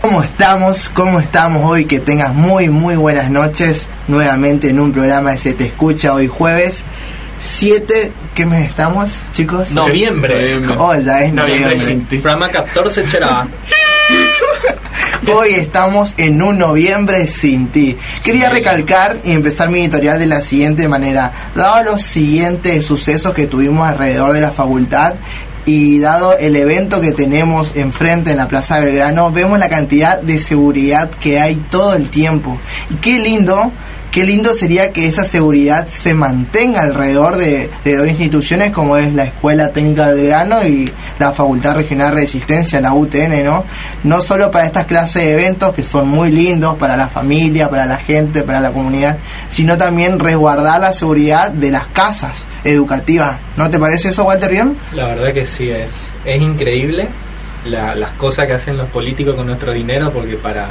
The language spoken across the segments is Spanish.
¿Cómo estamos? ¿Cómo estamos hoy? Que tengas muy, muy buenas noches. Nuevamente en un programa de Se Te Escucha hoy jueves. 7, ¿qué mes estamos, chicos? Noviembre. Oh, ya es noviembre. Programa 14 Cherá. Hoy estamos en un noviembre sin ti. Quería recalcar y empezar mi editorial de la siguiente manera. Dado los siguientes sucesos que tuvimos alrededor de la facultad, y dado el evento que tenemos enfrente en la Plaza Belgrano, vemos la cantidad de seguridad que hay todo el tiempo. Y qué lindo qué lindo sería que esa seguridad se mantenga alrededor de, dos instituciones como es la Escuela Técnica del Grano y la Facultad Regional de Resistencia, la UTN, ¿no? No solo para estas clases de eventos que son muy lindos para la familia, para la gente, para la comunidad, sino también resguardar la seguridad de las casas educativas. ¿No te parece eso, Walter Bien? La verdad que sí, es, es increíble las cosas que hacen los políticos con nuestro dinero porque para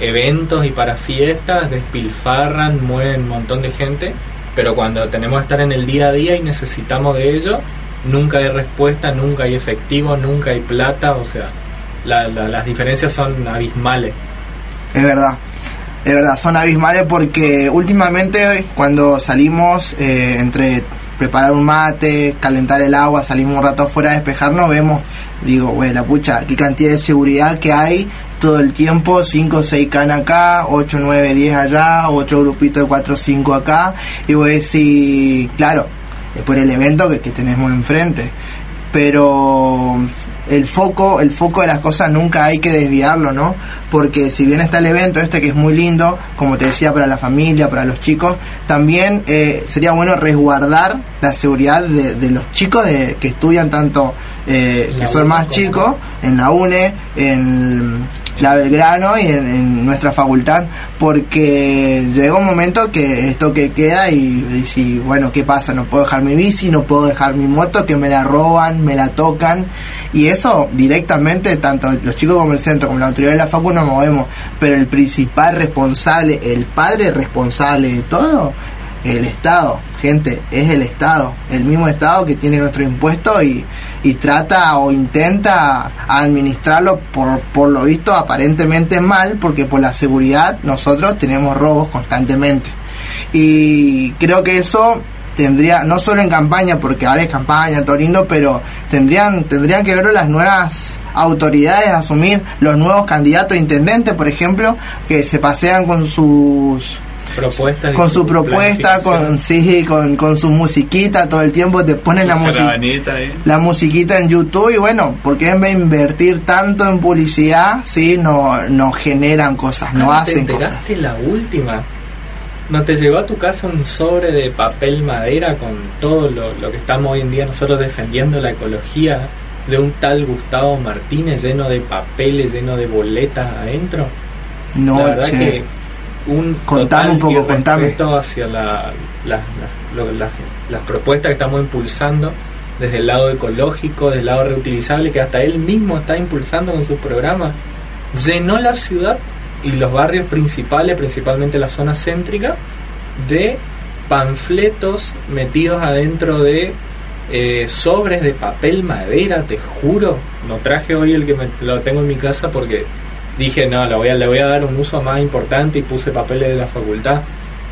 eventos y para fiestas despilfarran, mueven un montón de gente, pero cuando tenemos que estar en el día a día y necesitamos de ello, nunca hay respuesta, nunca hay efectivo, nunca hay plata, o sea, las diferencias son abismales. Es verdad. Es verdad, son abismales porque últimamente cuando salimos eh, entre preparar un mate, calentar el agua, salimos un rato afuera a despejarnos, vemos, digo, la pucha, qué cantidad de seguridad que hay todo el tiempo, 5 o 6 can acá, 8, 9, 10 allá, otro grupito de 4 o 5 acá, y voy a decir, claro, es por el evento que, que tenemos enfrente, pero el foco, el foco de las cosas nunca hay que desviarlo, ¿no? Porque si bien está el evento este que es muy lindo, como te decía, para la familia, para los chicos, también eh, sería bueno resguardar la seguridad de, los chicos de, que estudian tanto, eh, que son más chicos, en la UNE, en la Belgrano y en, nuestra facultad, porque llega un momento que esto que queda y, si, bueno, ¿qué pasa? No puedo dejar mi bici, no puedo dejar mi moto, que me la roban, me la tocan, y eso directamente, tanto los chicos como el centro, como la autoridad de la facu nos movemos, pero el principal responsable, el padre responsable de todo, el Estado, gente, es el Estado, el mismo Estado que tiene nuestro impuesto y, y trata o intenta administrarlo por, por lo visto aparentemente mal, porque por la seguridad nosotros tenemos robos constantemente. Y creo que eso tendría, no solo en campaña, porque ahora es campaña, todo lindo, pero tendrían, tendrían que ver las nuevas autoridades asumir los nuevos candidatos a intendentes, por ejemplo, que se pasean con sus con su, propuesta, con sí, con, con su musiquita, todo el tiempo te ponen la música la musiquita en YouTube y bueno, porque en vez de invertir tanto en publicidad, sí, no, no generan cosas, no ah, hacen cosas. la última? ¿No te llegó a tu casa un sobre de papel madera con todo lo, lo que estamos hoy en día nosotros defendiendo la ecología de un tal Gustavo Martínez lleno de papeles, lleno de boletas adentro? No, la verdad que un contame un poco, contame. hacia la, las propuestas que estamos impulsando desde el lado ecológico, desde el lado reutilizable, que hasta él mismo está impulsando con sus programas, llenó la ciudad y los barrios principales, principalmente la zona céntrica, de panfletos metidos adentro de eh, sobres de papel madera, te juro. No traje hoy el que me, lo tengo en mi casa porque dije, no, le voy, a, le voy a dar un uso más importante y puse papeles de la facultad.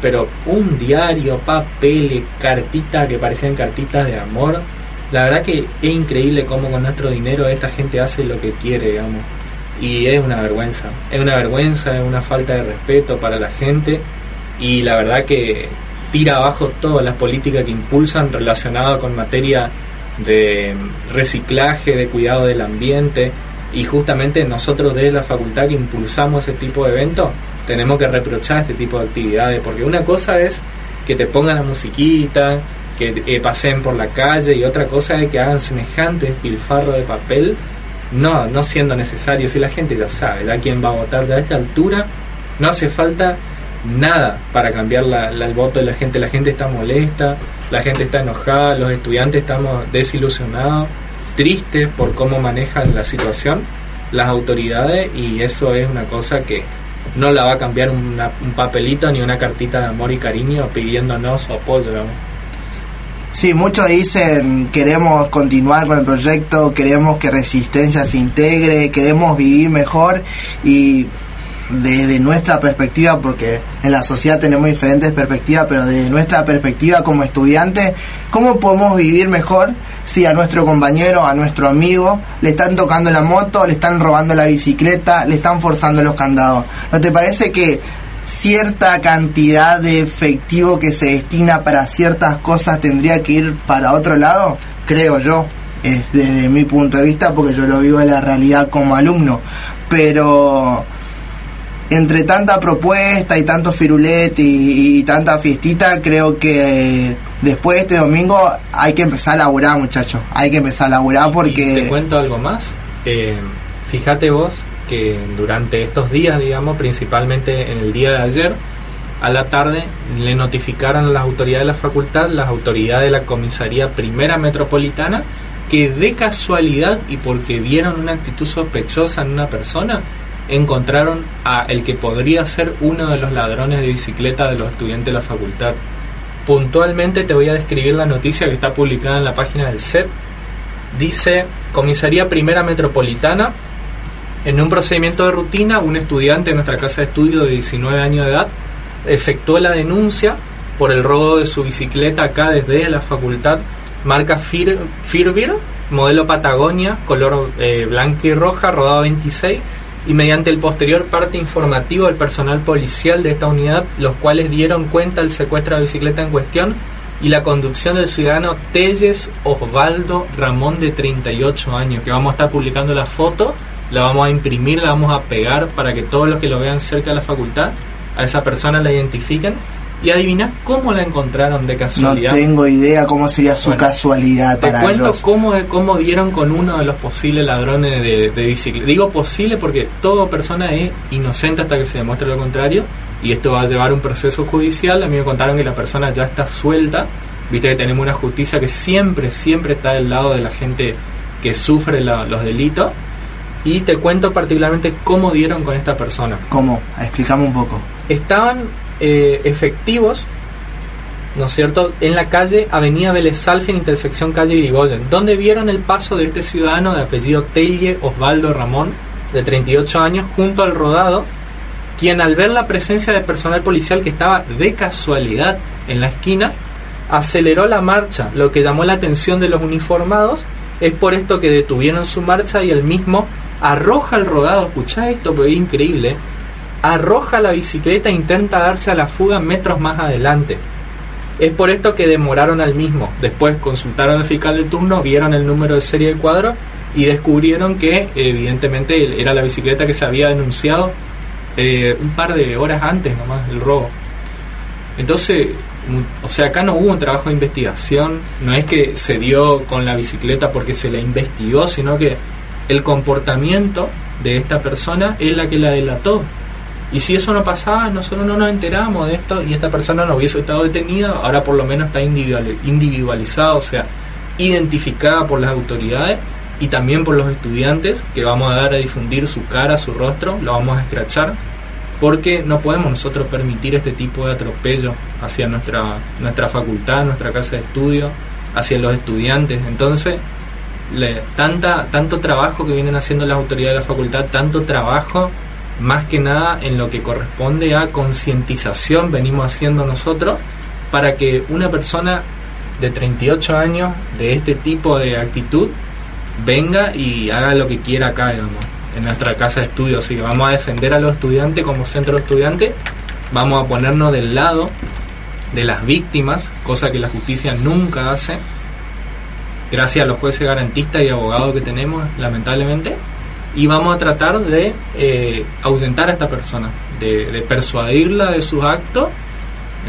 Pero un diario, papeles, cartitas que parecían cartitas de amor. La verdad que es increíble cómo con nuestro dinero esta gente hace lo que quiere, digamos. Y es una vergüenza. Es una vergüenza, es una falta de respeto para la gente. Y la verdad que tira abajo todas las políticas que impulsan relacionadas con materia de reciclaje, de cuidado del ambiente, y justamente nosotros desde la facultad que impulsamos ese tipo de eventos, tenemos que reprochar este tipo de actividades, porque una cosa es que te pongan la musiquita, que eh, pasen por la calle, y otra cosa es que hagan semejante pilfarro de papel, no, no siendo necesario, si la gente ya sabe, a quién va a votar, de a esta altura No hace falta nada para cambiar la, el voto de la gente. La gente está molesta, la gente está enojada, los estudiantes estamos desilusionados, tristes por cómo manejan la situación las autoridades y eso es una cosa que no la va a cambiar un papelito ni una cartita de amor y cariño pidiéndonos su apoyo. Sí, muchos dicen queremos continuar con el proyecto, queremos que Resistencia se integre, queremos vivir mejor y desde nuestra perspectiva, porque en la sociedad tenemos diferentes perspectivas, pero desde nuestra perspectiva como estudiantes, ¿cómo podemos vivir mejor si a nuestro compañero, a nuestro amigo, le están tocando la moto, le están robando la bicicleta, le están forzando los candados? ¿No te parece que cierta cantidad de efectivo que se destina para ciertas cosas tendría que ir para otro lado? Creo yo, desde mi punto de vista, porque yo lo vivo en la realidad como alumno. Pero entre tanta propuesta y tanto firulet y, tanta fiestita, creo que después de este domingo hay que empezar a laburar, muchachos. Hay que empezar a laburar porque... te cuento algo más. Eh, fíjate vos que durante estos días, digamos, principalmente en el día de ayer, a la tarde le notificaron a las autoridades de la facultad, las autoridades de la comisaría primera metropolitana, que de casualidad y porque vieron una actitud sospechosa en una persona, encontraron a el que podría ser uno de los ladrones de bicicleta de los estudiantes de la facultad. Puntualmente te voy a describir la noticia que está publicada en la página del CEP. Dice, Comisaría Primera Metropolitana, en un procedimiento de rutina, un estudiante de nuestra casa de estudio de 19 años de edad efectuó la denuncia por el robo de su bicicleta acá desde la facultad, marca Fir modelo Patagonia, color eh, blanca y roja, rodado 26, y mediante el posterior parte informativo del personal policial de esta unidad, los cuales dieron cuenta del secuestro de bicicleta en cuestión y la conducción del ciudadano Telles Osvaldo Ramón de 38 años, que vamos a estar publicando la foto, la vamos a imprimir, la vamos a pegar para que todos los que lo vean cerca de la facultad, a esa persona la identifiquen y adivina cómo la encontraron de casualidad. No tengo idea cómo sería su casualidad te cuento cómo, cómo dieron con uno de los posibles ladrones de, de bicicleta. Digo posible porque toda persona es inocente hasta que se demuestre lo contrario. Y esto va a llevar un proceso judicial. A mí me contaron que la persona ya está suelta. Viste que tenemos una justicia que siempre, siempre está del lado de la gente que sufre los delitos. Y te cuento particularmente cómo dieron con esta persona. ¿Cómo? Explícame un poco. Estaban eh, efectivos, ¿no es cierto?, en la calle Avenida Vélez en intersección calle Irigoyen, donde vieron el paso de este ciudadano de apellido Telle Osvaldo Ramón, de 38 años, junto al rodado, quien al ver la presencia de personal policial que estaba de casualidad en la esquina, aceleró la marcha, lo que llamó la atención de los uniformados, es por esto que detuvieron su marcha y el mismo arroja el rodado, escucha esto, porque es increíble, arroja la bicicleta e intenta darse a la fuga metros más adelante. Es por esto que demoraron al mismo. Después consultaron al fiscal de turno, vieron el número de serie del cuadro y descubrieron que evidentemente era la bicicleta que se había denunciado eh, un par de horas antes nomás del robo. Entonces, o sea, acá no hubo un trabajo de investigación, no es que se dio con la bicicleta porque se la investigó, sino que el comportamiento de esta persona es la que la delató. Y si eso no pasaba, nosotros no nos enteramos de esto y esta persona no hubiese estado detenida, ahora por lo menos está individualizada, o sea, identificada por las autoridades y también por los estudiantes que vamos a dar a difundir su cara, su rostro, lo vamos a escrachar, porque no podemos nosotros permitir este tipo de atropello hacia nuestra, nuestra facultad, nuestra casa de estudio, hacia los estudiantes. Entonces, le, tanta, tanto trabajo que vienen haciendo las autoridades de la facultad, tanto trabajo más que nada en lo que corresponde a concientización venimos haciendo nosotros para que una persona de 38 años de este tipo de actitud venga y haga lo que quiera acá, digamos, en nuestra casa de estudio. Así que vamos a defender a los estudiantes como centro de vamos a ponernos del lado de las víctimas, cosa que la justicia nunca hace, gracias a los jueces garantistas y abogados que tenemos, lamentablemente y vamos a tratar de eh, ausentar a esta persona, de, persuadirla de sus actos.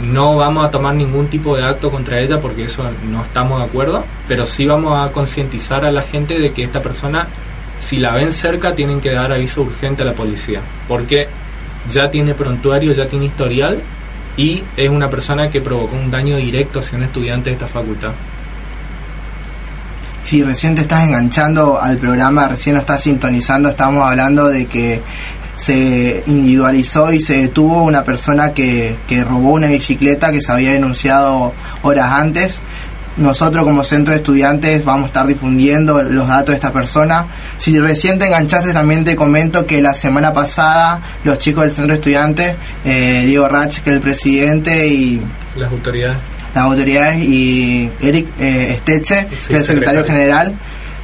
No vamos a tomar ningún tipo de acto contra ella porque eso no estamos de acuerdo, pero sí vamos a concientizar a la gente de que esta persona, si la ven cerca, tienen que dar aviso urgente a la policía, porque ya tiene prontuario, ya tiene historial y es una persona que provocó un daño directo hacia un estudiante de esta facultad. Si recién te estás enganchando al programa, recién lo estás sintonizando, estamos hablando de que se individualizó y se detuvo una persona que, que robó una bicicleta que se había denunciado horas antes nosotros como centro de estudiantes vamos a estar difundiendo los datos de esta persona. Si recién te enganchaste también te comento que la semana pasada los chicos del centro de estudiantes, eh, Diego Rach, que es el presidente, y las autoridades, las autoridades y Eric eh, Esteche, que es el secretario general,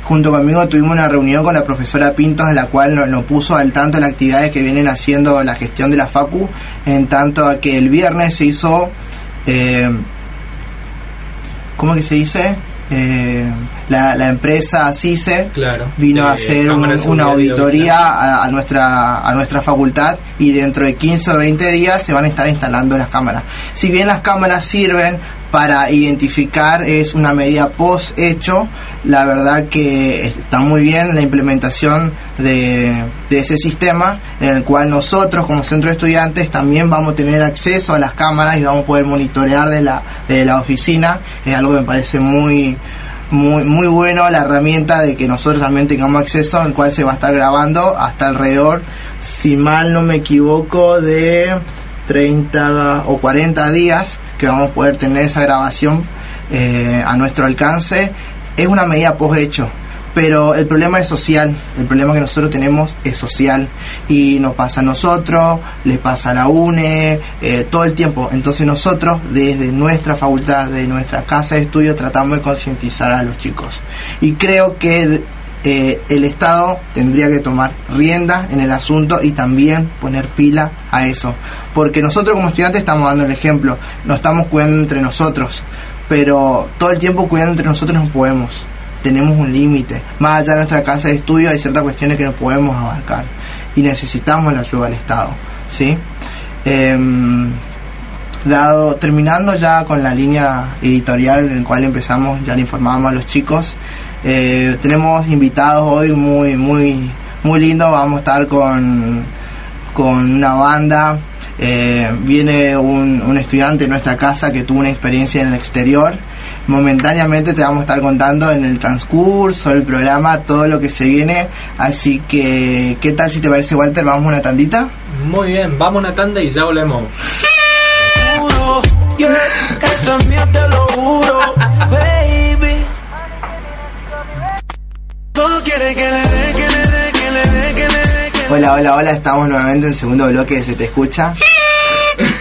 junto conmigo tuvimos una reunión con la profesora Pintos en la cual nos, nos, puso al tanto de las actividades que vienen haciendo la gestión de la FACU, en tanto a que el viernes se hizo... Eh, ¿cómo que se dice? Eh, la, la, empresa CICE claro, vino a hacer un, una auditoría a, a, nuestra a nuestra facultad y dentro de 15 o 20 días se van a estar instalando las cámaras. Si bien las cámaras sirven para identificar es una medida post hecho. La verdad que está muy bien la implementación de, ese sistema en el cual nosotros como centro de estudiantes también vamos a tener acceso a las cámaras y vamos a poder monitorear de la, de la oficina. Es algo que me parece muy, muy, muy bueno la herramienta de que nosotros también tengamos acceso al cual se va a estar grabando hasta alrededor, si mal no me equivoco, de 30 o 40 días que vamos a poder tener esa grabación eh, a nuestro alcance. Es una medida post hecho, pero el problema es social, el problema que nosotros tenemos es social y nos pasa a nosotros, les pasa a la UNE, eh, todo el tiempo. Entonces nosotros desde nuestra facultad, de nuestra casa de estudio, tratamos de concientizar a los chicos. Y creo que eh, el Estado tendría que tomar rienda en el asunto y también poner pila a eso. Porque nosotros como estudiantes estamos dando el ejemplo, nos estamos cuidando entre nosotros, pero todo el tiempo cuidando entre nosotros no podemos. Tenemos un límite. Más allá de nuestra casa de estudio hay ciertas cuestiones que no podemos abarcar y necesitamos la ayuda del Estado. ¿sí? Eh, dado terminando ya con la línea editorial en la cual empezamos, ya le informábamos a los chicos. Eh, tenemos invitados hoy muy, muy, muy lindos. Vamos a estar con, con una banda. Eh, viene un, un, estudiante de nuestra casa que tuvo una experiencia en el exterior. Momentáneamente te vamos a estar contando en el transcurso del programa todo lo que se viene. Así que, ¿qué tal si te parece, Walter? ¿Vamos a una tandita? Muy bien, vamos a una tanda y ya volvemos. Hola, hola, hola, estamos nuevamente en el segundo bloque de Se Te Escucha.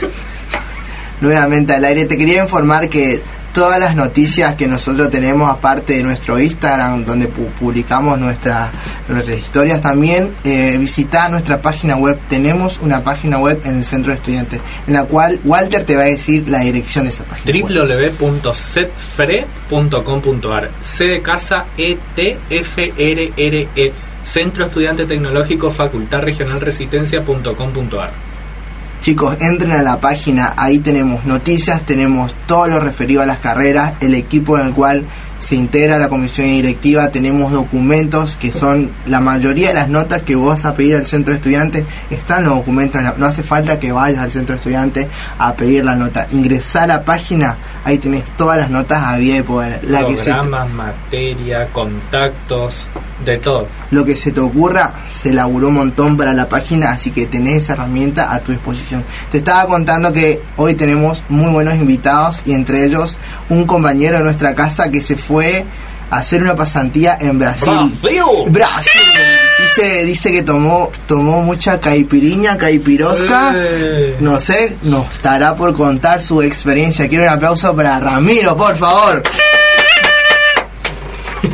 nuevamente al aire. Te quería informar que todas las noticias que nosotros tenemos, aparte de nuestro Instagram, donde pu publicamos nuestra, nuestras historias, también eh, visita nuestra página web. Tenemos una página web en el Centro de Estudiantes, en la cual Walter te va a decir la dirección de esa página www.setfre.com.ar C de casa E T F R R E Centro Estudiante Tecnológico Facultad Regional Resistencia.com.ar Chicos, entren a la página, ahí tenemos noticias, tenemos todo lo referido a las carreras, el equipo en el cual se integra la comisión directiva, tenemos documentos que son la mayoría de las notas que vos vas a pedir al centro de estudiantes, están los documentos, no hace falta que vayas al centro de estudiantes a pedir la nota, ingresar a la página, ahí tenés todas las notas a vía de poder. La Programas, que se materia, contactos, de todo. Lo que se te ocurra, se laburó un montón para la página, así que tenés esa herramienta a tu disposición. Te estaba contando que hoy tenemos muy buenos invitados y entre ellos un compañero de nuestra casa que se fue a hacer una pasantía en Brasil. ¡Brasil! Brasil. Dice, dice que tomó, tomó mucha caipiriña, caipirosca. Eh. No sé, nos estará por contar su experiencia. Quiero un aplauso para Ramiro, por favor.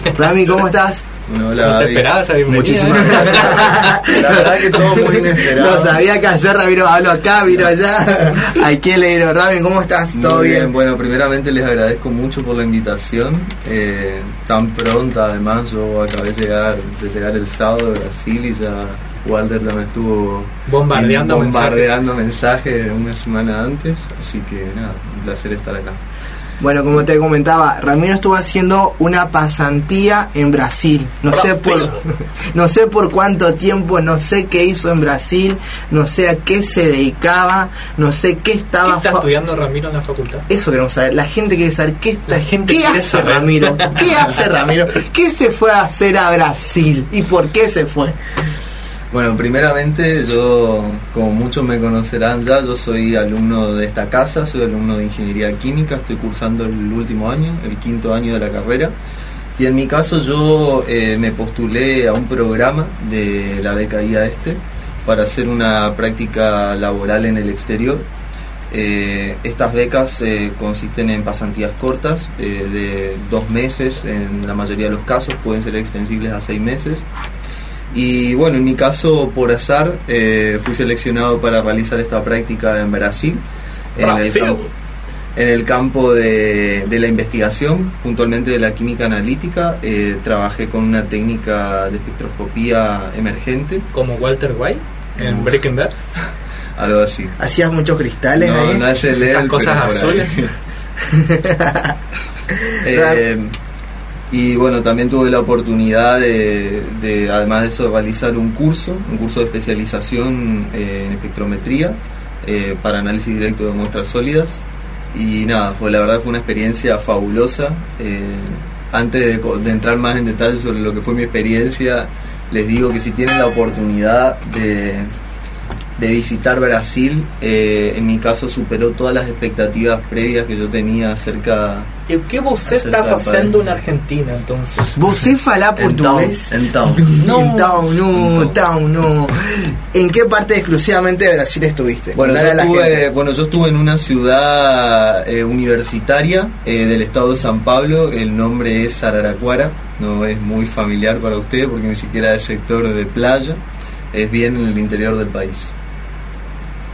Rami, ¿cómo estás? ¿No te David. esperabas esa bienvenida? Muchísimas gracias. La verdad que todo muy inesperado. No sabía qué hacer, Ramiro. Hablo acá, vino allá. ¿A quién le digo? Rami, ¿cómo estás? Muy ¿Todo bien? Bueno, primeramente les agradezco mucho por la invitación. Eh, tan pronta, además, yo acabé de llegar, de llegar el sábado de Brasil y ya Walter también estuvo Bombardeando bombardeando mensajes una semana antes. Así que nada, un placer estar acá. Bueno, como te comentaba, Ramiro estuvo haciendo una pasantía en Brasil. No sé por no sé por cuánto tiempo, no sé qué hizo en Brasil, no sé a qué se dedicaba, no sé qué ¿Qué estaba está fa- estudiando Ramiro en la facultad? Eso queremos saber. La gente quiere saber qué está, La gente qué hace saber. Ramiro, qué hace Ramiro, qué se fue a hacer a Brasil y por qué se fue. Bueno, primeramente yo, como muchos me conocerán ya, yo soy alumno de esta casa, soy alumno de Ingeniería Química, estoy cursando el último año, el quinto año de la carrera. Y en mi caso yo eh, me postulé a un programa de la beca IA este para hacer una práctica laboral en el exterior. Eh, estas becas eh, consisten en pasantías cortas de dos meses en la mayoría de los casos, pueden ser extensibles a seis meses. Y bueno, en mi caso, por azar, eh, fui seleccionado para realizar esta práctica en Brasil, en el, campo, en el campo de, de la investigación, puntualmente de la química analítica. Eh, trabajé con una técnica de espectroscopía emergente, Como Walter White en Breaking Bad. algo así. Hacías muchos cristales No, ahí. no es el cosas azules. Eh, y bueno, también tuve la oportunidad de, de, además de eso, realizar un curso, un curso de especialización eh, en espectrometría eh, para análisis directo de muestras sólidas. Y nada, fue la verdad fue una experiencia fabulosa. Eh, antes de, de entrar más en detalle sobre lo que fue mi experiencia, les digo que si tienen la oportunidad de, de visitar Brasil, eh, en mi caso superó todas las expectativas previas que yo tenía acerca ¿Y qué você Acerca está para- haciendo en Argentina entonces? ¿Você fala portugués? Então, No. Então, no, então, no. ¿En qué parte exclusivamente de Brasil estuviste? Bueno, yo estuve, bueno, yo estuve en una ciudad eh, universitaria eh, del estado de San Pablo. El nombre es Araraquara. No es muy familiar para usted porque ni siquiera es sector de playa. Es bien en el interior del país.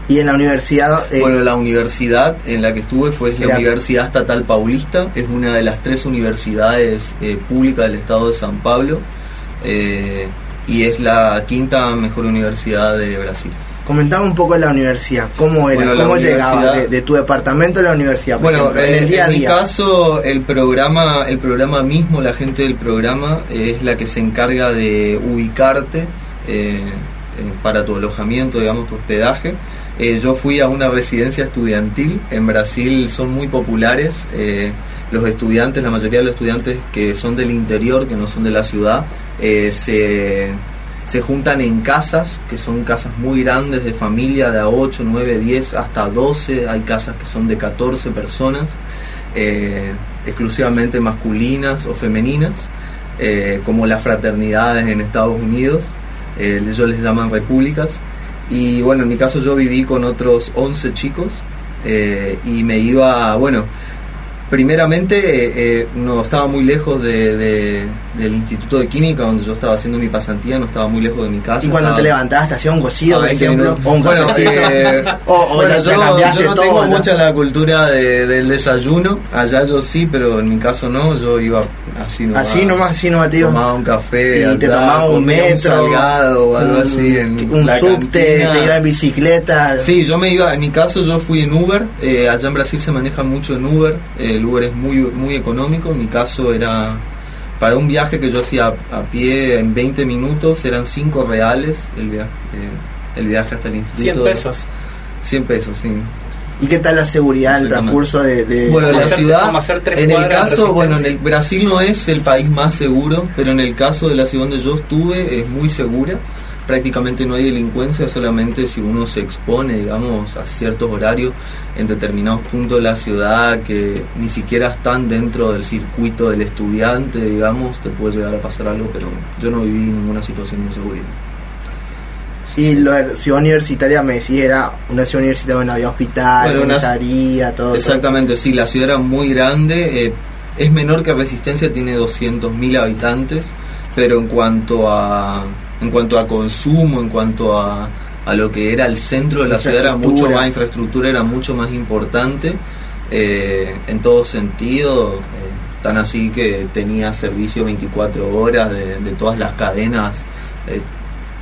Y en la universidad. eh, Bueno, la universidad en la que estuve fue la Era- Universidad Estatal Paulista. Es una de las tres universidades eh, públicas del estado de San Pablo. eh, y es la quinta mejor universidad de Brasil. comentaba un poco de la universidad. ¿Cómo era? Bueno, ¿Cómo universidad- de, de tu departamento a la universidad? por Bueno, ejemplo, en eh, el día a en mi día. caso, el programa, el programa mismo, la gente del programa es la que se encarga de ubicarte para tu alojamiento, digamos, tu hospedaje. Eh, yo fui a una residencia estudiantil. En Brasil son muy populares. eh, los estudiantes, la mayoría de los estudiantes que son del interior, que no son de la ciudad, eh, se, se juntan en casas, que son casas muy grandes de familia, de a 8, 9, 10, hasta 12. Hay casas que son de 14 personas, exclusivamente masculinas o femeninas, como las fraternidades en Estados Unidos. ellos les llaman repúblicas. Y bueno, en mi caso yo viví con otros 11 chicos eh, y me iba, bueno, primeramente eh, eh, no estaba muy lejos de, de- del Instituto de Química donde yo estaba haciendo mi pasantía, no estaba muy lejos de mi casa. Y cuando estaba- te levantabas, te hacía un cocido, a por 20 ejemplo, o un Bueno, eh, o o bueno, te yo, cambiaste yo no todo. tengo ¿no? mucha la cultura de- del desayuno. Allá yo sí, pero en mi caso no. Yo iba así nomás. Así nomás, así nomás, tío. Tomaba un café. Y allá, te tomaba un metro, salgado o algo un- así. En un subte, te iba en bicicleta. Sí, yo me iba, en mi caso yo fui en Uber, eh, allá en Brasil se maneja mucho en Uber, eh, el Uber es muy, muy económico, en mi caso era para un viaje que yo hacía a, a pie en 20 minutos, eran 5 reales el viaje, eh, el viaje hasta el instituto. 100 pesos. 100 pesos, sí. ¿Y qué tal la seguridad, el transcurso de...? de- Bueno, la hacer- ciudad, como hacer tres en el caso, bueno, en el. Brasil no es el país más seguro, pero en el caso de la ciudad donde yo estuve es muy segura. Prácticamente no hay delincuencia, solamente si uno se expone, digamos, a ciertos horarios en determinados puntos de la ciudad que ni siquiera están dentro del circuito del estudiante, digamos, te puede llegar a pasar algo, pero yo no viví ninguna situación de inseguridad. Y la ciudad universitaria me decís era una ciudad universitaria donde había hospital, Bueno, una- comisaría, todo. todo. Exactamente, sí, la ciudad era muy grande, eh, es menor que Resistencia, tiene 200.000 habitantes, pero en cuanto a en cuanto a consumo, en cuanto a, a lo que era el centro de la ciudad, era mucho más infraestructura, era mucho más importante eh, en todo sentido, eh, tan así que tenía servicio 24 horas de, de todas las cadenas eh,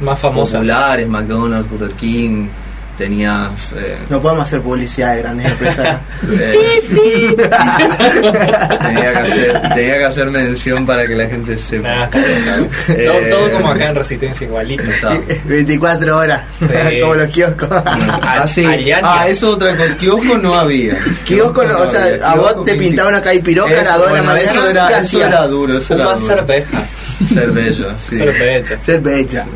Más famosas. populares, McDonald's, Burger King, tenías eh, No podemos hacer publicidad de grandes empresas. eh, tenía, que hacer, tenía que hacer mención para que la gente sepa bien. Eh, todo, todo como acá en Resistencia, igualito. Está. 24 horas, Sí. como los kioscos. Ah, sí. Aliania. Ah, eso otra cosa. Kiosco no había. Kiosco, no, o sea, había. a vos Kiosco te pintaban una caipiroca a las Eso, 2 de la bueno, mañana. Eso ¿qué era, eso era duro. Eso era duro. cerveza. Cerveza, sí. Cerveza.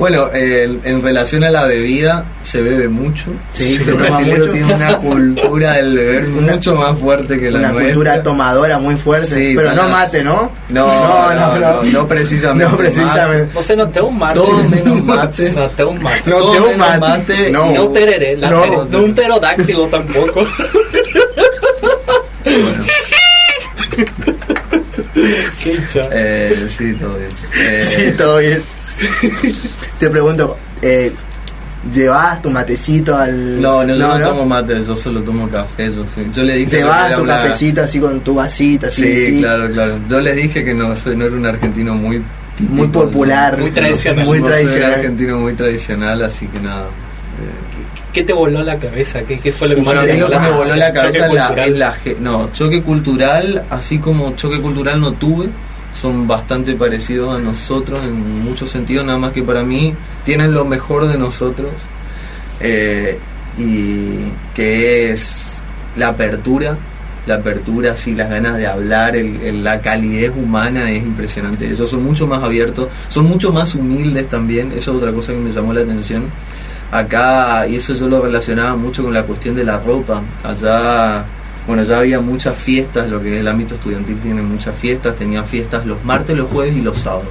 Bueno, eh, en relación a la bebida, se bebe mucho. Sí, se el mucho. tiene una cultura del beber Una- mucho más fuerte que la Una nuestra. cultura tomadora muy fuerte. Sí, pero no mate, ¿no? No, no, no, no precisamente No precisamente. Você não tem um mate. Todo menos mate. Não tem um mate. No Todo te un mate. mate. No. Não tereré. No. no un pterodáctilo tampoco. Bueno, Qué eh, sí, todo bien. Eh, Sí, todo bien. Te pregunto, eh, ¿llevas tu matecito al.? No, no, yo no, tomo mate, yo solo tomo café. Yo, sí. yo le dije que ¿Llevas tu una- cafecito así con tu vasito? Así, Sí, claro, claro. Yo les dije que no, soy, no era un argentino muy típico, Muy popular. Muy tradicional. Muy no soy un tradicional. argentino muy tradicional, así que nada. Eh, ¿Qué te voló la cabeza? ¿Qué, qué fue lo que más Bueno, a te mí lo llamó que me voló la cabeza la, la No, choque cultural, así como choque cultural no tuve, son bastante parecidos a nosotros en muchos sentidos, nada más que para mí tienen lo mejor de nosotros, eh, y que es la apertura, la apertura, sí, las ganas de hablar, el- la calidez humana es impresionante. Ellos son mucho más abiertos, son mucho más humildes también, eso es otra cosa que me llamó la atención. Acá, y eso yo lo relacionaba mucho con la cuestión de la ropa. Allá, bueno, ya había muchas fiestas, lo que es el ámbito estudiantil tiene muchas fiestas, tenía fiestas los martes, los jueves y los sábados.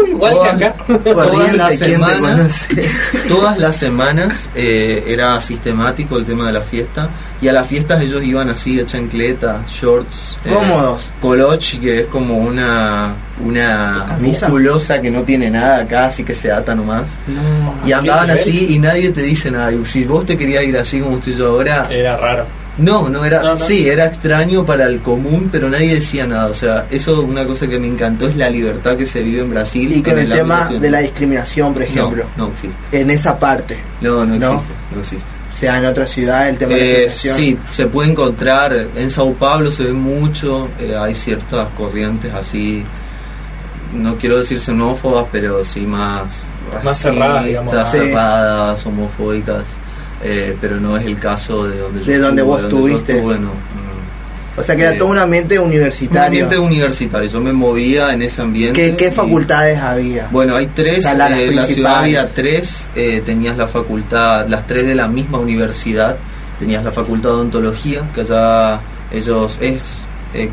Uy, igual que acá. todas las ¿quién te semanas, todas las semanas eh, era sistemático el tema de la fiesta y a las fiestas ellos iban así de chancleta, shorts, eh, Cómodos. colochi que es como una una ¿Camisa? musculosa que no tiene nada acá, así que se ata nomás. No. Y andaban así y nadie te dice nada. Y si vos te querías ir así como estoy yo ahora, Era raro. No, no era, No, no. sí, era extraño para el común, pero nadie decía nada. O sea, eso una cosa que me encantó es la libertad que se vive en Brasil. Y con en el tema de la discriminación, por ejemplo, No, no existe. en esa parte, No, no ¿No? existe, no existe. o sea, en otra ciudad, el tema de la Eh, discriminación. sí, se puede encontrar, en Sao Paulo se ve mucho, eh, hay ciertas corrientes así, no quiero decir xenófobas, pero sí más... Más cerradas, digamos. racistas, Sí. cerradas, homofóbicas, eh, pero no es el caso de donde yo De donde estuve, vos donde yo estuviste. estuve, no, no. O sea, que era Eh, todo un ambiente Un universitario. ambiente universitario, yo me movía en ese ambiente. ¿Qué, qué y- facultades había? Bueno, hay tres, O sea, eh, en la ciudad había tres, eh, tenías la facultad, las tres de la misma universidad, tenías la facultad de odontología, que allá ellos es,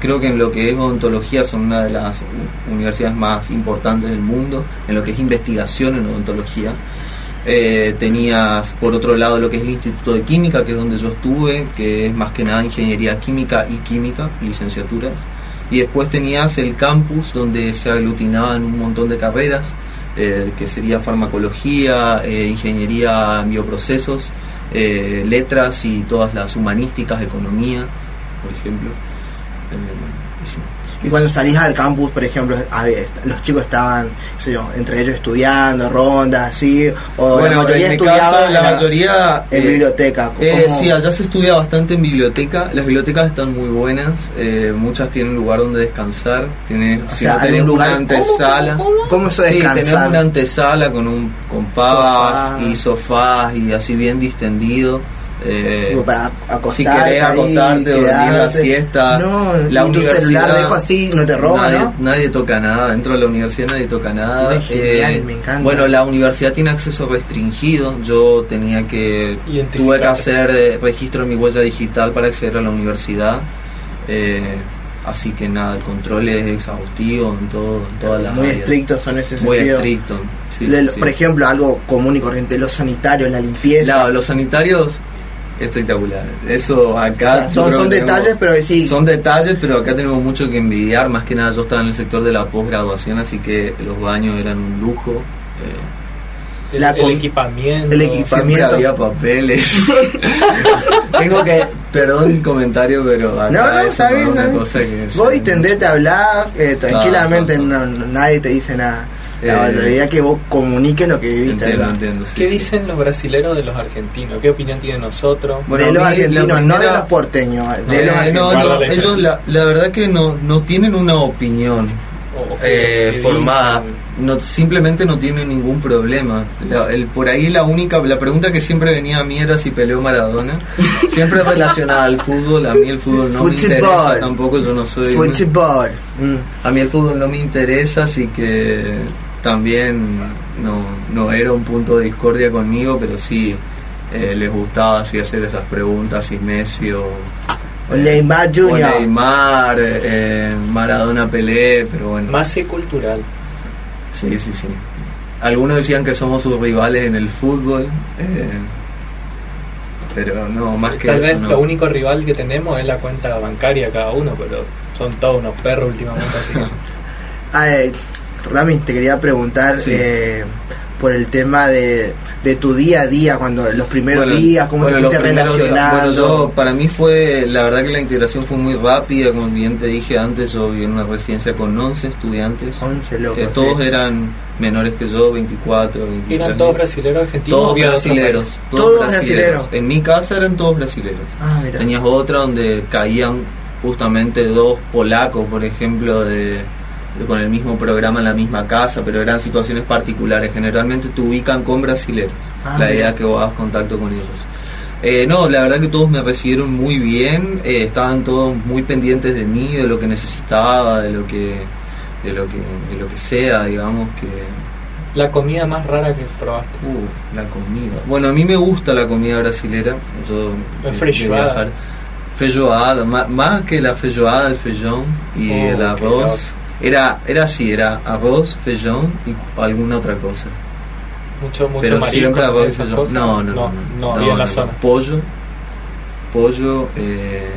creo que en lo que es odontología son una de las universidades más importantes del mundo, en lo que es investigación en odontología. Eh, tenías por otro lado lo que es el Instituto de Química, que es donde yo estuve, que es más que nada ingeniería química y química, licenciaturas. Y después tenías el campus donde se aglutinaban un montón de carreras, eh, que sería farmacología, eh, ingeniería en bioprocesos, eh, letras y todas las humanísticas, economía, por ejemplo. Sí. Y cuando salís al campus, por ejemplo, los chicos estaban, sé yo, entre ellos estudiando, rondas, así, o la mayoría en estudiaba caso, en la mayoría en eh, biblioteca. Eh, ¿Cómo? sí, allá se estudia bastante en biblioteca. Las bibliotecas están muy buenas. eh, muchas tienen lugar donde descansar. Tiene, O si sea, no tenés un lugar- una antesala. ¿Cómo eso de Sí, descansar? tenemos una antesala con un con pavas y sofás y así bien distendido. Eh, Tipo, para acostarte si querés ahí, acostarte, dormir la siesta. No, la y tu celular dejo así, no te roba, nadie, ¿no? nadie toca nada, dentro de la universidad nadie toca nada. Genial, me encanta Bueno, la universidad tiene acceso restringido, yo tenía que, tuve que hacer eh, registro de mi huella digital para acceder a la universidad. eh, así que nada, el control es exhaustivo en, todo, en todas las Muy áreas. estrictos son en ese Muy sentido. estricto. sí, De- sí. Por ejemplo, algo común y corriente, los sanitarios, la limpieza. Claro, los sanitarios espectaculares. Eso O acá sea, son, detalles, tenemos- pero sí. Son detalles, pero acá tenemos mucho que envidiar. Más que nada, yo estaba en el sector de la posgraduación, así que los baños eran un lujo. eh, El, La el con- equipamiento. el Equipamiento. había papeles. Tengo que, perdón el comentario, pero acá No, no, está no es bien. una bien. cosa que Vos se- tendete a hablar, eh, tranquilamente, no- no- nadie te dice nada. La, Eh, la idea que vos comuniques lo que viviste. Entiendo, entiendo. sí, ¿Qué sí. dicen los brasileros de los argentinos? ¿Qué opinión tienen nosotros? Bueno, de los argentinos, no de los porteños. De Eh, los no, argentinos. No, la ellos la, la verdad que no, no tienen una opinión O- o eh, formada, no, simplemente no tienen ningún problema. La- el, por ahí la única, la pregunta que siempre venía a mí era si peleó Maradona, siempre relacionada al fútbol, a mí el fútbol no me interesa tampoco, yo no soy... Fútbol. Mm. a mí el fútbol no me interesa, así que también no, no era un punto de discordia conmigo, pero sí eh, les gustaba así hacer esas preguntas, si Messi o, O Neymar o Jr. Neymar, eh, Maradona Pelé, pero bueno. Más cultural. Sí, sí, sí. Algunos decían que somos sus rivales en el fútbol, eh, pero no, más que Tal eso vez no. lo único rival que tenemos es la cuenta bancaria cada uno, pero son todos unos perros últimamente así. que- Ah, eh, Rami, te quería preguntar Sí. eh, por el tema de, de tu día a día, cuando los primeros Bueno, días, cómo bueno, te relacionando. Bueno, yo, para mí fue, la verdad que la integración fue muy rápida, como bien te dije antes, yo viví en una residencia con 11 estudiantes, 11 locos. que todos sí. eran menores que yo, 24, 23. ¿Eran todos brasileños argentinos Todos brasileros, todos, Todos brasileros. brasileros. En mi casa eran todos brasileros. Ah, mira. Tenías otra donde caían justamente dos polacos, por ejemplo, de- con el mismo programa en la misma casa, pero eran situaciones particulares. Generalmente te ubican con brasileros. Ah, la idea que vos hagas contacto con ellos. Eh, no, la verdad que todos me recibieron muy bien, eh, estaban todos muy pendientes de mí, de lo que necesitaba, de lo que, de lo que, de lo que sea, digamos que La comida más rara que probaste. Uh, la comida. Bueno, a mí me gusta la comida brasilera. Yo La. Feijoada, ma- más, que la feijoada, el feijón y Oh, el qué arroz. Era, era así, era arroz, feijón y alguna otra cosa. Mucho, mucho Pero marisco, siempre arroz y esas feijón. cosas. No, no, no, no. en la zona. Pollo, pollo eh,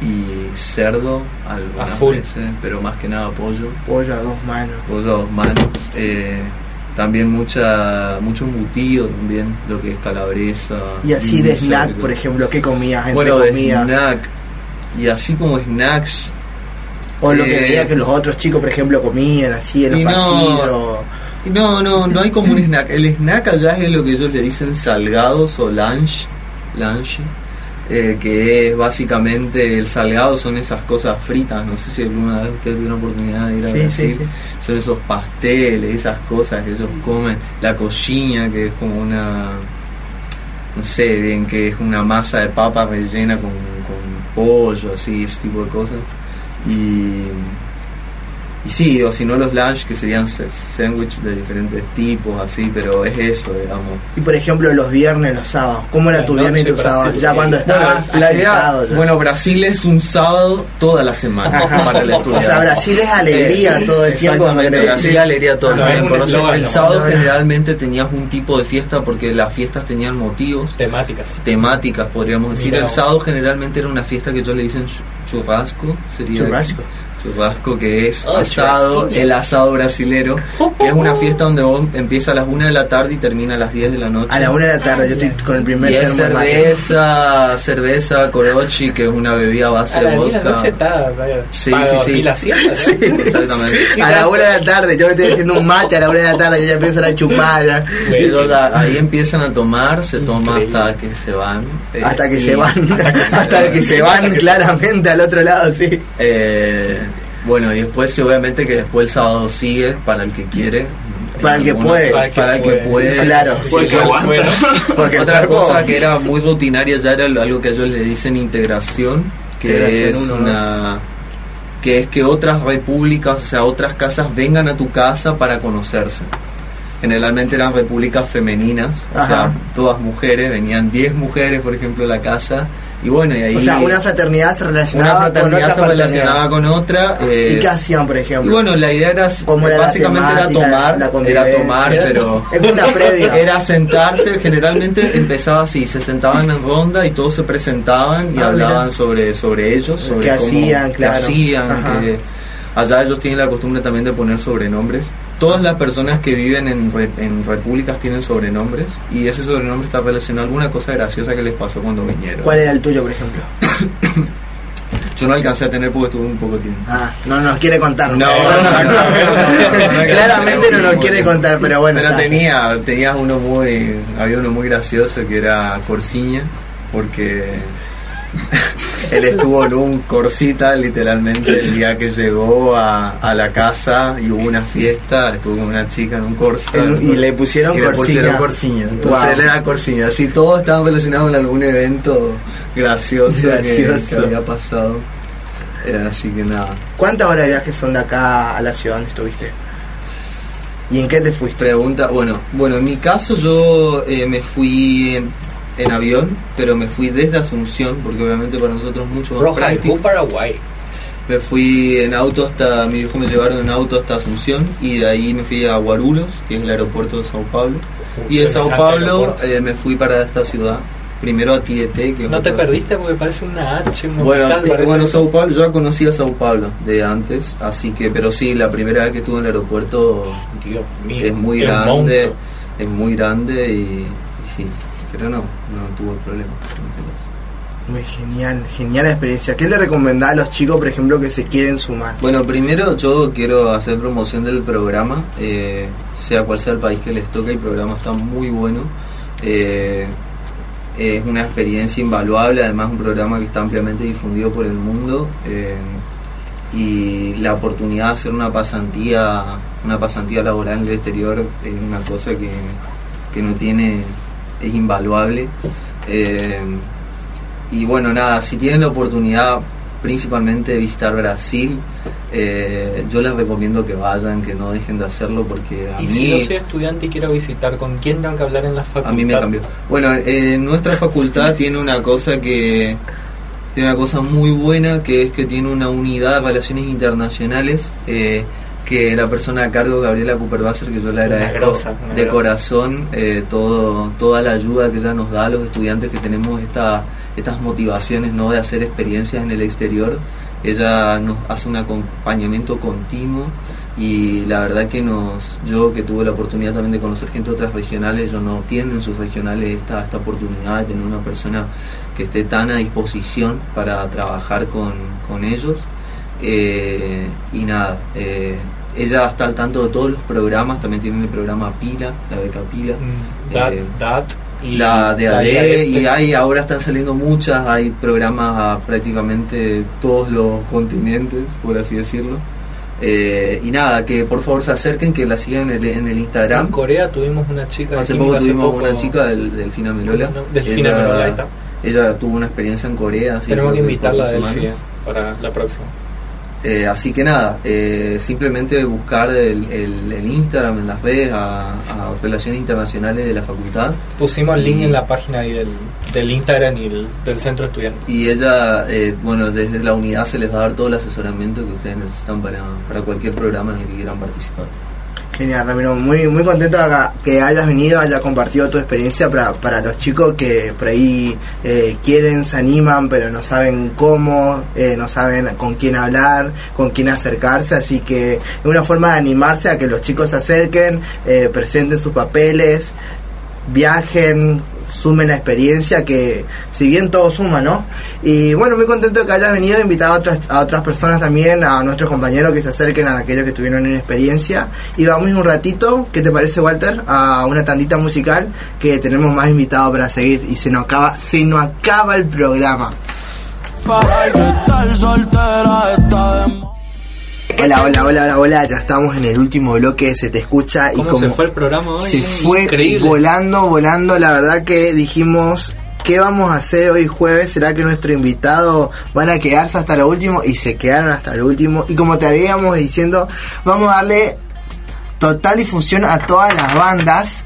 y cerdo, algunas veces, pero más que nada pollo. Pollo a dos manos. pollo a dos manos. eh, también mucha mucho embutido también, lo que es calabresa. Y así de snack, por ejemplo, ¿qué comías entre Bueno, snack. Y así como snacks. O lo que eh, veía que los otros chicos, por ejemplo, comían así en los no- pasillos. No, no, no hay como un snack. El snack allá es lo que ellos le dicen salgados o lunch. Lunch. eh, que es básicamente el salgado son esas cosas fritas, no sé si alguna vez ustedes tuvieron oportunidad de ir a Sí, Brasil, sí, sí. son esos pasteles, esas cosas que ellos comen, la coxinha que es como una, no sé bien, que es una masa de papa rellena con, con pollo, así, ese tipo de cosas, y, y sí, o si no los lunch que serían sándwiches de diferentes tipos, así, pero es eso, digamos. Y por ejemplo, los viernes, los sábados. ¿Cómo era La tu viernes y tu sábado? Brasil, Ya cuando Bueno, estabas la idea, bueno, Brasil es un sábado toda la semana para el o estudiante. sea, Brasil es alegría Eh, todo el tiempo. Exactamente, ¿no? Brasil es alegría todo el No, tiempo. No sé, eslogan el sábado generalmente tenías un tipo de fiesta porque las fiestas tenían motivos, Temáticas. temáticas, podríamos decir. Mira el sábado generalmente era una fiesta que ellos le dicen ch- churrasco, sería Churrasco. Churrasco que es Oh, asado, el asado brasilero, que es una fiesta donde vos empieza a las 1 de la tarde y termina a las 10 de la noche. A la una de la tarde, yo estoy con el primer Y es cerveza, cerveza, corochi, que es una bebida a base A de las 10 de la vodka. noche está vaya, Sí, sí, sí. la siesta. Exactamente. A la una de la tarde, yo me estoy haciendo un mate a la una de la tarde, ya empiezan a chupar. la- ahí empiezan a tomar, se toma Increíble. hasta que se van. eh, Hasta que se van, hasta que se van claramente al otro lado, sí. Eh, bueno, y después sí, obviamente que después el sábado sigue para el que quiere. Para el que puede. Para el que puede. Claro, Sí, porque claro, aguanta. bueno. Porque el Otra cuerpo- cosa que era muy rutinaria ya era algo que ellos le dicen integración, que Integración es una que es que otras repúblicas, o sea, otras casas vengan a tu casa para conocerse. Generalmente eran repúblicas femeninas, o sea, todas mujeres, venían 10 mujeres, por ejemplo, a la casa, y bueno, y ahí O sea, una fraternidad se una relacionaba con otra se fraternidad. relacionaba con otra. eh, ¿Y qué hacían, por ejemplo? y bueno, la idea era, ¿Cómo era la básicamente era tomar, la era tomar, pero Es una previa. era sentarse, generalmente empezaba así, se sentaban en ronda y todos se presentaban y Ah, hablaban mira. sobre sobre ellos, sobre ¿Qué cómo- hacían, qué hacían, que- allá ellos tienen la costumbre también de poner sobrenombres. Todas las personas que viven en, re- en repúblicas tienen sobrenombres y ese sobrenombre está relacionado a alguna cosa graciosa que les pasó cuando vinieron. ¿Cuál era el tuyo, por ejemplo? Yo no alcancé a tener porque estuve un poco tiempo. Ah, no nos quiere contar. No, no, Claramente no nos quiere contar, pero bueno. Pero tenía, tenía uno muy, había uno muy gracioso que era Corsiña, porque él estuvo en un Corsita literalmente el día que llegó a, a la casa y hubo una fiesta, estuvo con una chica en un Corsa. En- y le pusieron y le pusieron Corsiña. Corsiña. Entonces Wow. él era Corsiña, así todos estaban relacionados con algún evento gracioso, que- había pasado. Eh, así que nada. ¿Cuántas horas de viaje son de acá a la ciudad donde estuviste? ¿Y en qué te fuiste? Pregunta, bueno, bueno, en mi caso yo eh, me fui en, en avión, pero me fui desde Asunción, porque obviamente para nosotros es mucho más Roja práctico. Paraguay. Me fui en auto hasta, mi viejo me llevaron en auto hasta Asunción y de ahí me fui a Guarulhos, que es el aeropuerto de Sao Paulo. Y de Sao Paulo eh, me fui para esta ciudad, primero a Tieté, que No te perdiste porque parece una H, un bueno, hospital, eh, parece. bueno, Sao Paulo, yo ya conocía Sao Paulo de antes, así que, pero sí, la primera vez que estuve en el aeropuerto Dios mío, es muy grande, es muy grande y, y sí, pero no, no tuvo problema. en caso. Muy genial, genial la experiencia. ¿Qué le recomendás a los chicos, por ejemplo, que se quieren sumar? Bueno, primero yo quiero hacer promoción del programa, eh, sea cual sea el país que les toque, el programa está muy bueno. eh, es una experiencia invaluable, además un programa que está ampliamente difundido por el mundo eh, y la oportunidad de hacer una pasantía, una pasantía laboral en el exterior es una cosa que, que no tiene, es invaluable. Eh, y bueno, nada, si tienen la oportunidad principalmente de visitar Brasil, eh, yo les recomiendo que vayan, que no dejen de hacerlo porque a Y mí... si yo soy estudiante y quiero visitar, ¿con quién tengo que hablar en la facultad? A mí me cambió. Bueno, eh, nuestra facultad tiene una cosa que tiene una cosa muy buena que es que tiene una unidad de relaciones internacionales eh, que la persona a cargo Gabriela Cooper-Basser que yo le agradezco grosa, de grosa. corazón eh, todo toda la ayuda que ella nos da a los estudiantes que tenemos esta estas motivaciones no de hacer experiencias en el exterior. Ella nos hace un acompañamiento continuo y la verdad que nos yo que tuve la oportunidad también de conocer gente de otras regionales ellos no tienen en sus regionales esta, esta oportunidad de tener una persona que esté tan a disposición para trabajar con, con ellos. Eh, y nada eh, ella está al tanto de todos los programas también tienen el programa Pila la beca Pila. Mm, Eh, y la de la AD este. y hay ahora están saliendo muchas hay programas a prácticamente todos los continentes por así decirlo. Eh, y nada que por favor se acerquen que la sigan en el, en el En Instagram Corea tuvimos una chica hace poco tuvimos poco- una chica del, del Fina Melola. No, ella, Melola, tuvo una experiencia en Corea Tenemos que invitarla a para la próxima. Eh, así que nada, eh, simplemente buscar el, el- el Instagram, en las redes, a, a Relaciones Internacionales de la Facultad. Pusimos el link Y- en la página ahí del, del Instagram y el- del centro estudiante. Y ella, eh, bueno, desde la unidad se les va a dar todo el asesoramiento que ustedes necesitan para, para cualquier programa en el que quieran participar. Genial, Ramiro. Muy, muy contento que hayas venido, hayas compartido tu experiencia para, para los chicos que por ahí eh, quieren, se animan, pero no saben cómo, eh, no saben con quién hablar, con quién acercarse. Así que es una forma de animarse a que los chicos se acerquen, eh, presenten sus papeles, viajen, sumen la experiencia, que si bien todo suma, ¿no? Y bueno, muy contento de que hayas venido, invitado a otras, a otras personas también, a nuestros compañeros que se acerquen a aquellos que tuvieron una experiencia. Y vamos un ratito, ¿qué te parece Walter? A una tandita musical que tenemos más invitados para seguir y se nos acaba, se nos acaba el programa. Para el que estar soltera está de. Hola, hola, hola, hola, hola, ya estamos en el último bloque, se te escucha y ¿Cómo como se fue el programa hoy? se eh? fue Increíble. volando, volando. La verdad que dijimos, ¿qué vamos a hacer hoy jueves? ¿Será que nuestro invitado van a quedarse hasta lo último? Y se quedaron hasta lo último. Y como te habíamos diciendo, vamos a darle total difusión a todas las bandas.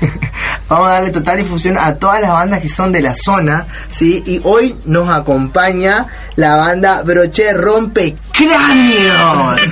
Vamos a darle total difusión a todas las bandas que son de la zona, ¿sí? Y hoy nos acompaña la banda Broche Rompe Cráneos.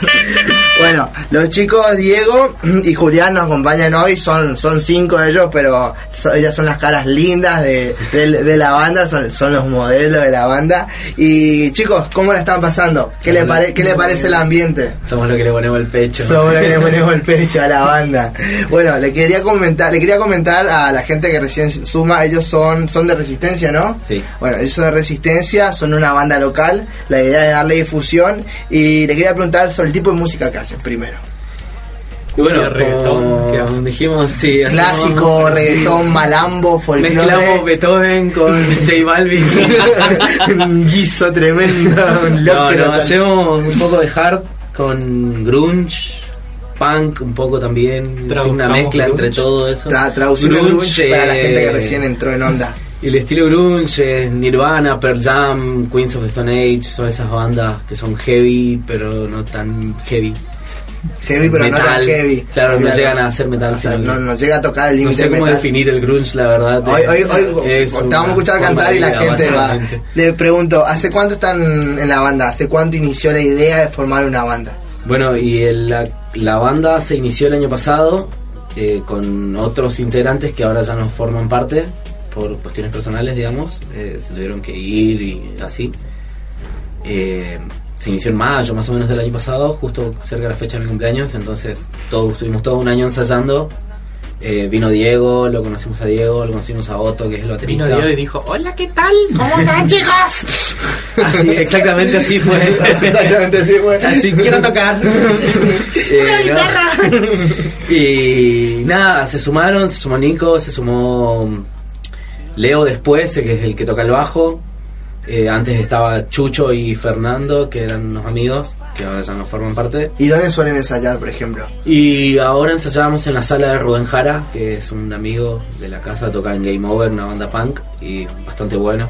Bueno, los chicos Diego y Julián nos acompañan hoy, son, son cinco de ellos, pero ellas son las caras lindas de, de- de la banda, son, son los modelos de la banda. Y chicos, ¿cómo la están pasando? ¿Qué le, pare- qué le parece el ambiente? Somos los que le ponemos el pecho. Somos los que le ponemos el pecho a la banda. Bueno, le quería comentar, le quería comentar a la gente que recién suma, ellos son, son de resistencia, ¿no? Sí. Bueno, ellos son de resistencia, son una banda local, la idea es darle difusión y le quería preguntar sobre el tipo de música que hacen primero. Y bueno, reggaetón, como ¿qué hacen? dijimos, sí. hacemos- Clásico, reggaetón, malambo, folclore. Mezclamos Beethoven con J Balvin. un guiso tremendo, un no, loco no, hacemos un poco de hard con grunge, punk un poco también. Tiene una mezcla entre grunge. todo eso. Tra traducción de grunge para la gente que eh, recién entró en onda. El estilo grunge, es Nirvana, Pearl Jam, Queens of the Stone Age, son esas bandas que son heavy, pero no tan heavy. Heavy, pero no tan Metal. heavy. Claro, no llegan a hacer metal, O sea, no, no llega a tocar el No límite sé cómo metal. definir el grunge, la verdad. Hoy, hoy, hoy Es te vamos a escuchar cantar y la gente va. Le pregunto, ¿hace cuánto están en la banda? ¿Hace cuánto inició la idea de formar una banda? Bueno, y el- la, la banda se inició el año pasado eh, con otros integrantes que ahora ya no forman parte por cuestiones personales, digamos. eh, se tuvieron que ir y así. Eh, se inició en mayo más o menos del año pasado, justo cerca de la fecha de mi cumpleaños, entonces todos estuvimos todo un año ensayando. Eh, vino Diego, lo conocimos a Diego, lo conocimos a Otto, que es el Vino baterista. Dios y dijo, hola, ¿qué tal? ¿Cómo están, chicos? Así, exactamente así fue. Exactamente, sí, bueno. Así quiero tocar. Eh, ¿no? Y nada, se sumaron, se sumó Nico, se sumó Leo después, que es el que toca el bajo. Eh, antes estaba Chucho y Fernando, que eran unos amigos, que ahora ya no forman parte. ¿Y dónde suelen ensayar, por ejemplo? Y ahora ensayábamos en la sala de Rubén Jara, que es un amigo de la casa, toca en Game Over, una banda punk, y bastante bueno.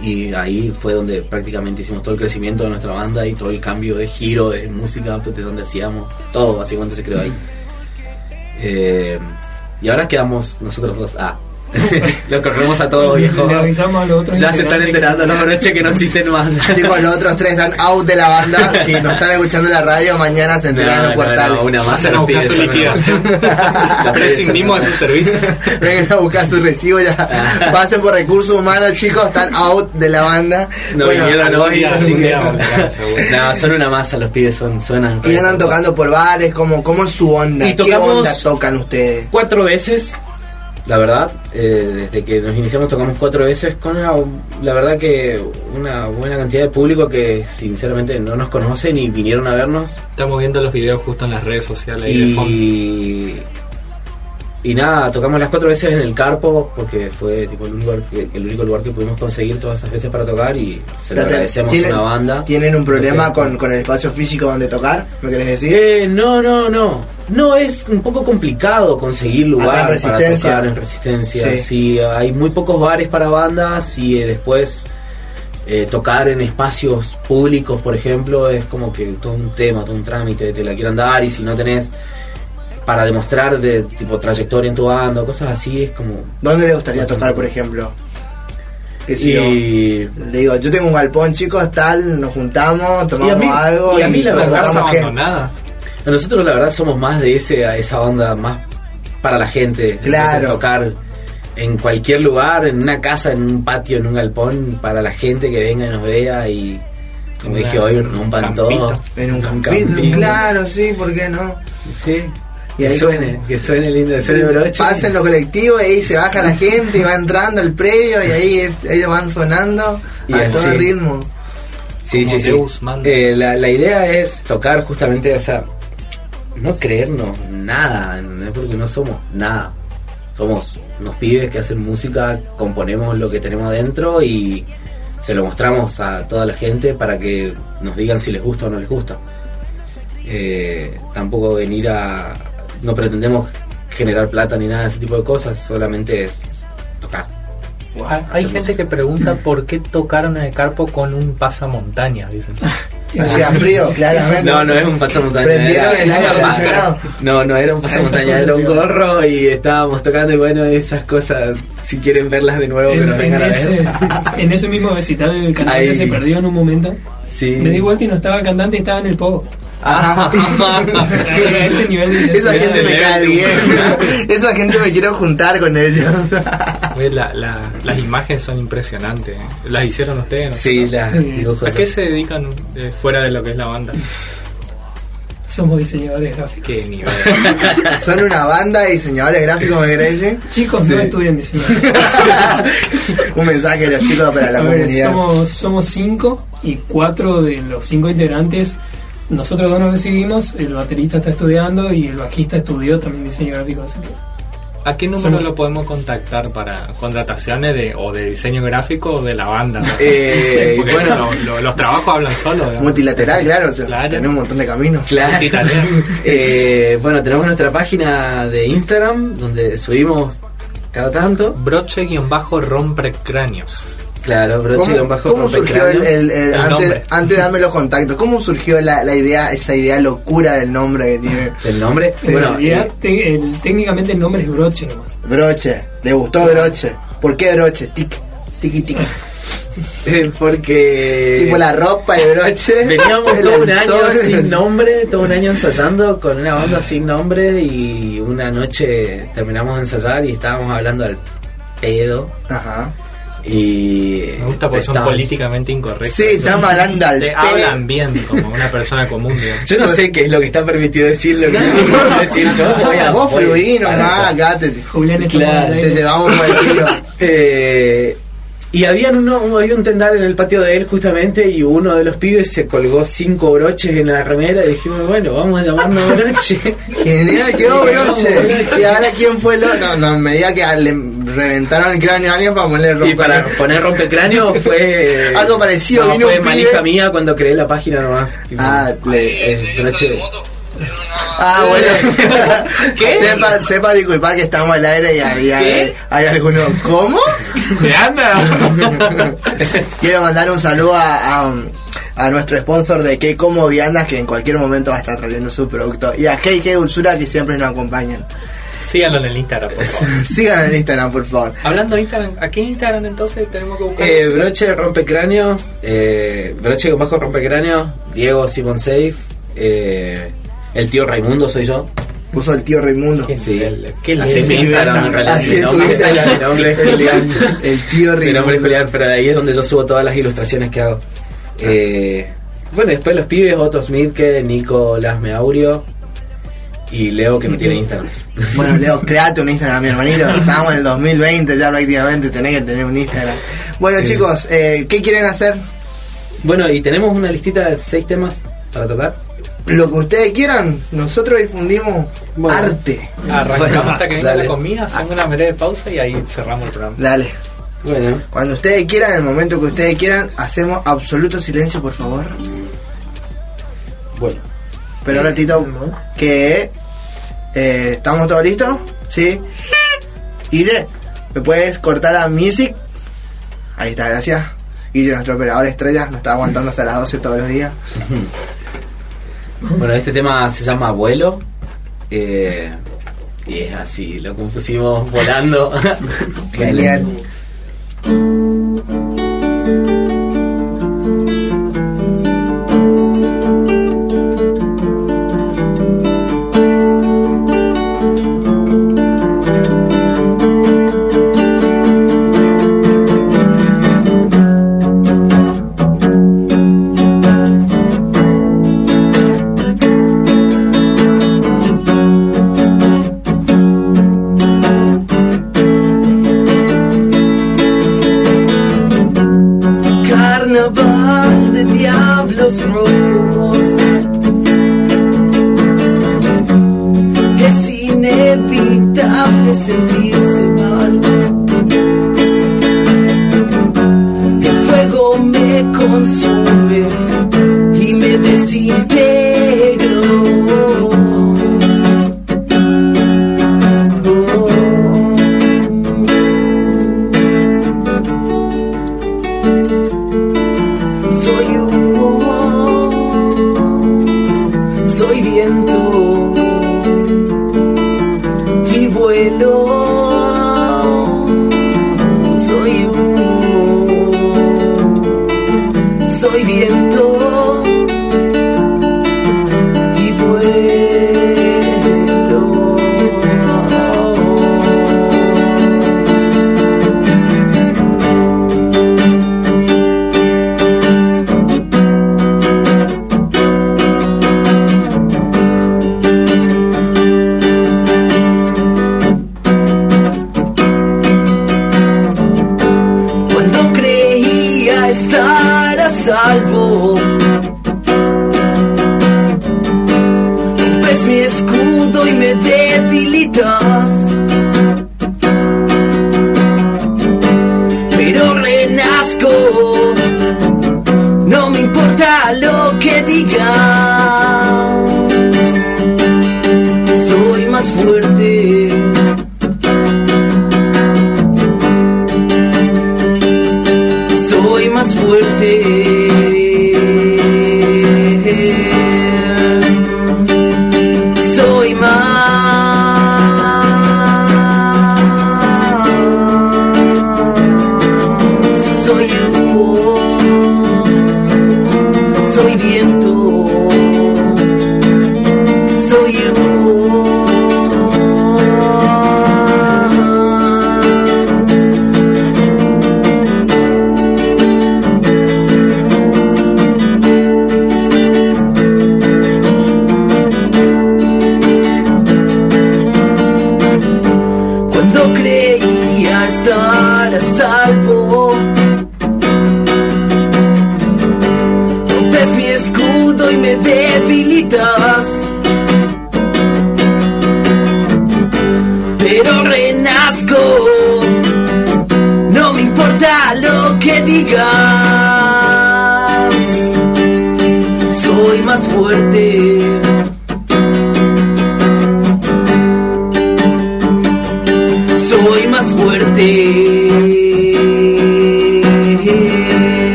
Y ahí fue donde prácticamente hicimos todo el crecimiento de nuestra banda y todo el cambio de giro de música, pues, de donde hacíamos todo, básicamente se creó ahí. Eh, y ahora quedamos nosotros dos. Ah, lo corremos a todo viejo. Le avisamos a los otros Ya se están enterando, no, es que no existen más. Chicos, los otros tres están out de la banda. Si nos están escuchando en la radio, mañana se enteran en los No, no, portales. no, una más se buscar pide. más. Prescindimos de su servicio. Vengan a buscar su recibo ya. Pasen por recursos humanos, chicos, están out de la banda. No bueno, vinieron hoy, así que. No, son una masa, los pibes son, suenan. y andan tocando por bares, ¿cómo, cómo es su onda? Y ¿Qué onda tocan ustedes? Cuatro veces, la verdad. eh, desde que nos iniciamos tocamos cuatro veces con una- la verdad que una buena cantidad de público que sinceramente no nos conocen y vinieron a vernos. Estamos viendo los videos justo en las redes sociales fondo. Y. Y nada, tocamos las cuatro veces en el Carpo, porque fue tipo el único, el único lugar que pudimos conseguir todas esas veces para tocar y se lo agradecemos a ¿Tienen- una banda. ¿Tienen un problema con, con el espacio físico donde tocar? ¿Me querés decir? Eh, no, no, no. No es un poco complicado conseguir lugar en para tocar en Resistencia. Sí. Sí. hay muy pocos bares para bandas y eh, después eh, tocar en espacios públicos, por ejemplo, es como que todo un tema, todo un trámite, te la quieran dar y si no tenés para demostrar de tipo trayectoria en tu banda cosas así, es como... ¿Dónde le gustaría tocar, por ejemplo? Que si yo- Y, le digo, yo tengo un galpón, chicos, tal, nos juntamos, tomamos Y a mí- algo y a mí la La verdad, gente. abandonada. Nosotros la verdad somos más de ese a esa onda más para la gente. Claro. Tocar en cualquier lugar, en una casa, en un patio, en un galpón, para la gente que venga y nos vea y como dije hoy rompan un todo. En un campito, camping. claro, sí, ¿por qué no? Sí. Y que ahí suene, como- que suene lindo, que suene broche. Pasan los colectivos y ahí se baja la gente y va entrando al predio y ahí es- ellos van sonando Y a todo así. ritmo. Sí, Como sí, sí. Deus. Eh, la, la idea es tocar justamente, o sea, no creernos nada, ¿entendés? porque no somos nada. Somos unos pibes que hacen música, componemos lo que tenemos adentro y se lo mostramos a toda la gente para que nos digan si les gusta o no les gusta. Eh, tampoco venir a... No pretendemos generar plata ni nada de ese tipo de cosas, solamente es tocar. Hay gente que pregunta por qué tocaron en el carpo con un pasamontañas, dicen. Hacía frío, claramente. No, no es un pasamontaña. Prendieron era- el aire acondicionado. No, no era un pasamontaña, era un gorro y estábamos tocando y bueno, esas cosas, si quieren verlas de nuevo, que nos vengan a ver. en ese mismo recital el cantante Ahí. se perdió en un momento. Sí. Me di vuelta y no estaba el cantante y estaba en el pogo. Ah, A ese nivel de Esa gente me cae bien. Esa gente me quiero juntar con ellos. Oye, la- la- las imágenes son impresionantes. ¿eh? ¿Las hicieron ustedes? no? Sí, las Sí. ¿A qué se dedican eh, fuera de lo que es la banda? Somos diseñadores gráficos. ¿Qué nivel? Son una banda de diseñadores gráficos, me decir. Chicos, no estudian diseño. Un mensaje de los chicos para la A ver, comunidad. somos, somos cinco y cuatro de los cinco integrantes. Nosotros dos nos decidimos, el baterista está estudiando y el bajista estudió también diseño gráfico. Así que ¿A qué número Somos- lo podemos contactar para contrataciones de o de diseño gráfico o de la banda? Eh, Porque bueno, lo- lo- los trabajos hablan digamos. Multilateral, claro. o sea, Claro. Tenemos un montón de caminos. Claro. Eh, bueno, tenemos nuestra página de Instagram donde subimos cada tanto. Broche-rompecráneos. Claro, ¿Cómo, broche con bajo cómo surgió el, el- el- El antes, nombre. antes de darme los contactos, cómo surgió la, la idea, esa idea locura del nombre que tiene el nombre. en Bueno, realidad, eh, te- el- técnicamente el nombre es broche nomás. Broche? ¿Le gustó Broche? ¿Por qué Broche? Tic, tiki, tiki. eh, porque tipo la ropa de Broche. veníamos todo un año sin nombre, todo un año ensayando con una banda sin nombre y una noche terminamos de ensayar y estábamos hablando al pedo Ajá. Me y gusta porque son políticamente incorrectos. Sí, estamos hablando al Te pedo. hablan bien como una persona común. digamos. Yo no sé qué es lo que está permitido decir, lo que no puedo decir yo. Voy a, Vos fluí para nomás, acá te, Julián te aire. llevamos por el tiro. Eh, y había, uno, había un tendal en el patio de él justamente y uno de los pibes se colgó cinco broches en la remera y dijimos, bueno, vamos a llamarnos broche. Genial, quedó Broche. Y ahora, ¿quién fue el otro? No, no, me diga que le reventaron el cráneo a alguien para ponerle ropa. y para poner rompecráneo fue... Algo parecido, no, vino fue un manija pibe- mía cuando creé la página nomás. tipo, Ah, le- eh, broche. Ah, bueno. Sepa, sepa disculpar que estamos al aire y hay, hay, hay algunos. ¿Cómo? ¿Qué anda? Quiero mandar un saludo a, a, a nuestro sponsor de Que Como Viandas, que en cualquier momento va a estar trayendo su producto. Y a Que Dulzura, que siempre nos acompañan. Síganlo en el Instagram, por favor. Sigan en Instagram, por favor. Hablando de Instagram, ¿a qué Instagram entonces tenemos que buscar? Eh, broche rompecráneo, eh, broche con bajo rompecráneo, Diego Simon Safe, eh, el tío Raimundo soy yo. Puso el tío Raimundo. ¿Qué sí. Así nivel? Instagram, en realidad. Así mi es tu nombre, Instagram. mi nombre es Julián. El tío Mi nombre es Raimundo. Julián, pero ahí es donde yo subo todas las ilustraciones que hago. Eh, bueno, después los pibes, Otto Smith, que Nicolás Meaurio y Leo que no tiene Instagram. Bueno, Leo, créate un Instagram, mi hermanito. Estamos en el 2020 ya prácticamente, tenés que tener un Instagram. Bueno, chicos, eh, ¿qué quieren hacer? Bueno, y tenemos una listita de seis temas para tocar. Lo que ustedes quieran, nosotros difundimos Bueno. arte. Arrancamos Bueno, hasta que venga dale. la comida, hacemos una breve pausa y ahí cerramos el programa. Dale. Bueno, Cuando ustedes quieran, en el momento que ustedes quieran, hacemos absoluto silencio, por favor. bueno. Pero ahora, Tito, que eh, ¿estamos todos listos? ¿Sí? Guille, ¿me puedes cortar la music? Ahí está, gracias. Guille, nuestro operador estrella, nos está aguantando hasta las 12 todos los días. Bueno, este tema se llama Vuelo. eh, y es así, lo compusimos volando. Genial. Soy humo, soy viento y vuelo. Soy humo, soy viento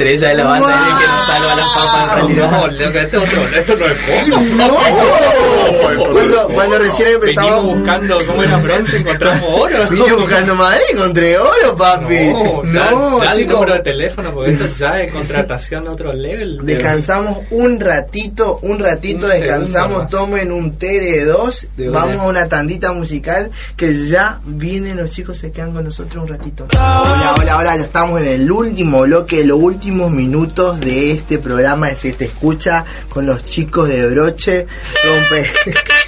estrella de la banda, el que nos salva las papas realidad. No, loco, esto, no es poco. No. Cuando, recién buscando cómo era bronce, encontramos oro. Vine buscando Madrid, encontré oro, papi. No, No, ya, ya el número de teléfono, porque esto ya es contratación a otro level. Descansamos un ratito, un ratito Un descansamos, tomen un té de dos, De una. vamos a una tandita musical que ya vienen los chicos, se quedan con nosotros un ratito. Hola, hola, hola, ya estamos en el último bloque, los últimos minutos de este programa de Se Te Escucha con los chicos de Broche, rompe,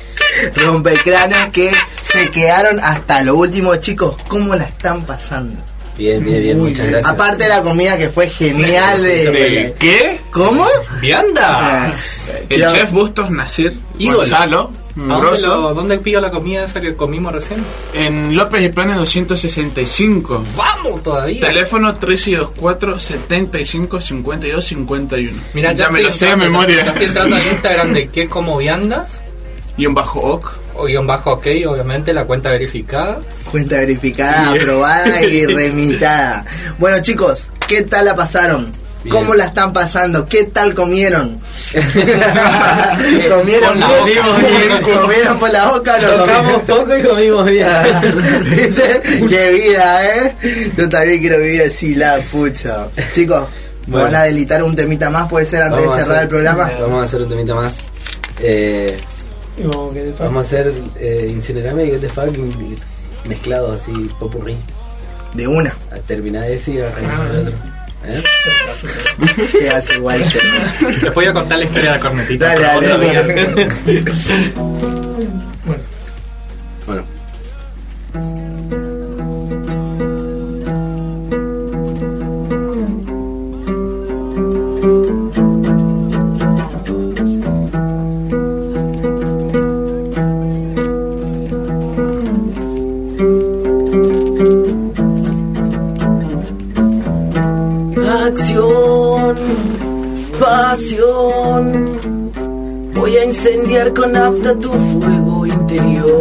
rompecranes que se quedaron hasta lo último, chicos, ¿cómo la están pasando? Bien, bien, bien, Muy muchas bien. gracias. Aparte de la comida que fue genial de... ¿Qué? ¿Cómo? ¡Vianda! Ah, El Yo- chef Bustos Nasir Ídolo. Gonzalo, ¿A ¿Dónde, grosso, lo, ¿Dónde pido la comida esa que comimos recién? en López y Planes 265. ¡Vamos todavía! Teléfono 3624 75 52 51. Mira, ya, me lo sé de memoria. Ya estoy entrando al Instagram de qué como viandas, Y un bajo ok. o guion bajo ok, obviamente, la cuenta verificada. Cuenta verificada, aprobada y remitada. Bueno chicos, ¿qué tal la pasaron? Bien. ¿Cómo la están pasando? ¿Qué tal comieron? ¿Comieron Por boca. ¿Comieron por la boca o no Tocamos poco y comimos bien. ¿Viste? ¡Qué vida, eh! Yo también quiero vivir así, la pucha. Chicos, ¿me Bueno. van a delitar un temita más? ¿Puede ser antes Vamos de cerrar hacer- el programa? Vamos a hacer un temita más. Eh, Vamos, que a hacer eh, Incinerame y Get the Fuck in- mezclado así, popurrí. De una. A terminar ese y arrancar el otro. ¿Eh? ¿Qué hace Walter? Les voy a contar la historia de la cornetita. Dale, dale, dale. Bueno, Bueno. con tu fuego interior.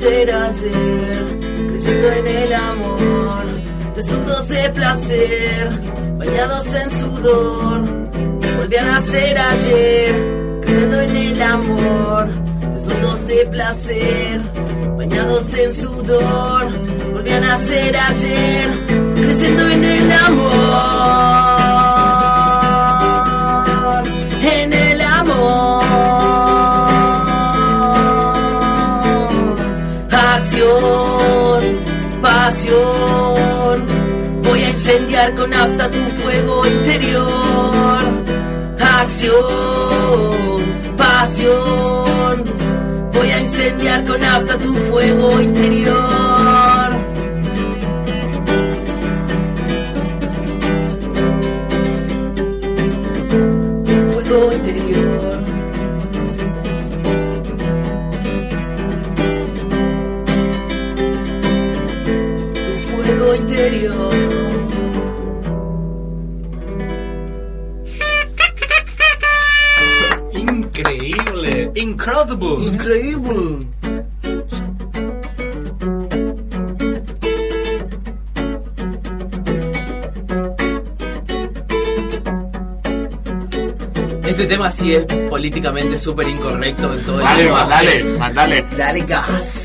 ser ayer, creyendo en el amor, desnudos de placer, bañados en sudor, volví a nacer ayer, creyendo en el amor, desnudos de placer, bañados en sudor, volví a nacer ayer, creyendo en el amor. Incendiar con afta tu fuego interior. Acción, pasión. Voy a incendiar con afta tu fuego interior. Incredible. Increíble. Este tema sí es políticamente súper incorrecto en todo el Dale, mundo. mandale, mandale. Dale gas.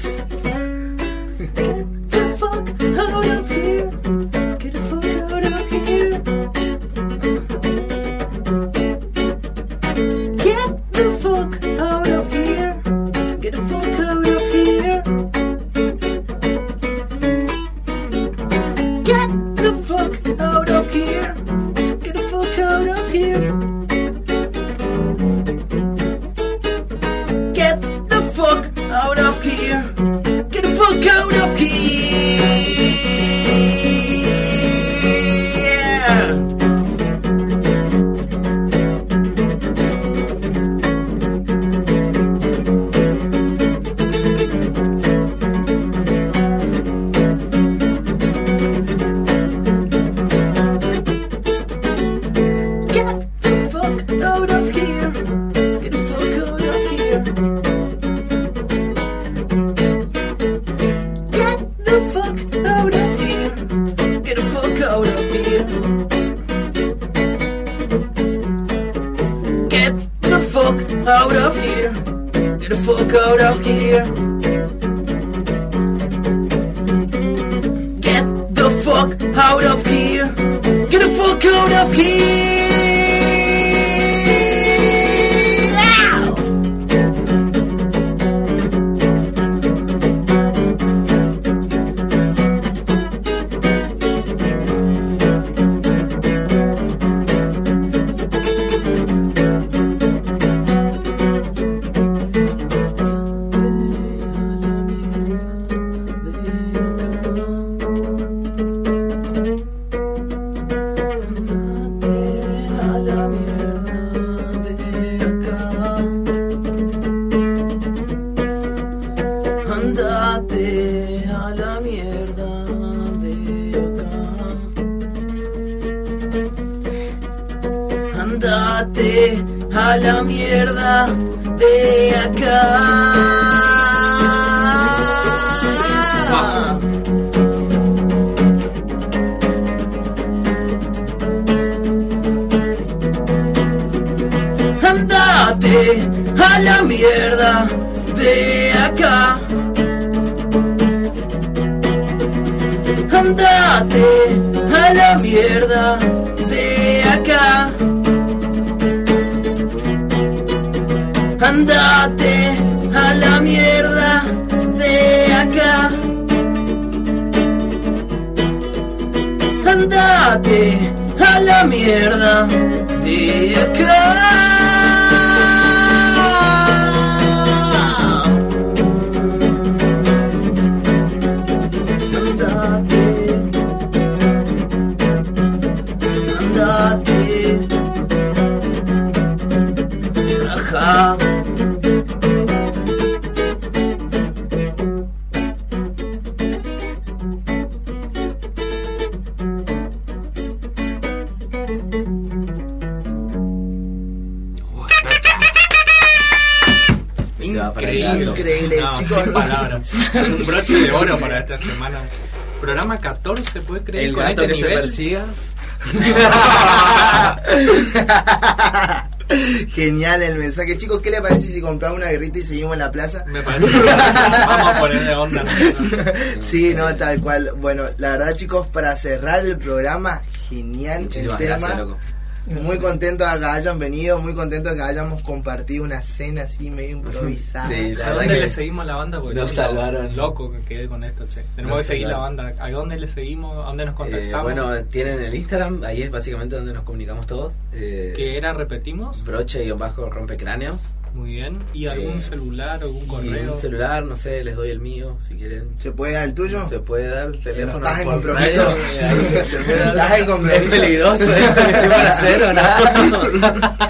Andate a la mierda de acá. Andate a la mierda de acá. Andate a la mierda de acá. Andate a la mierda de acá. Andate a la mierda de acá. Un broche de oro para esta semana. Programa 14, ¿puedes creer? El con gato este que se persiga. Genial el mensaje. Chicos, ¿qué le parece si compramos una guerrita y seguimos en la plaza? Me parece. Vamos a poner de onda. ¿no? Sí, no, tal cual. Bueno, la verdad, chicos, para cerrar el programa, genial Muchísimas el tema. gracias, loco. Muy contento de que hayan venido, muy contento de que hayamos compartido una cena así medio improvisada. Sí, la ¿A verdad dónde que le seguimos a la banda? Porque nos salvaron. Loco que quedé con esto, che. Tenemos Nos que seguir salvaron. la banda. ¿A dónde le seguimos? ¿A dónde nos Eh, contactamos? bueno, tienen el Instagram, ahí es básicamente donde nos comunicamos todos. Eh, ¿Qué era? ¿Repetimos? broche-bajo rompecráneos. Muy bien. ¿Y algún Eh, celular, algún correo? un celular, no sé, les doy el mío si quieren. ¿Se puede dar el tuyo? Se puede dar el teléfono. ¿Estás en compromiso? radio, eh, ahí se puede dar. ¿Estás en compromiso? Es peligroso esto para hacer o no.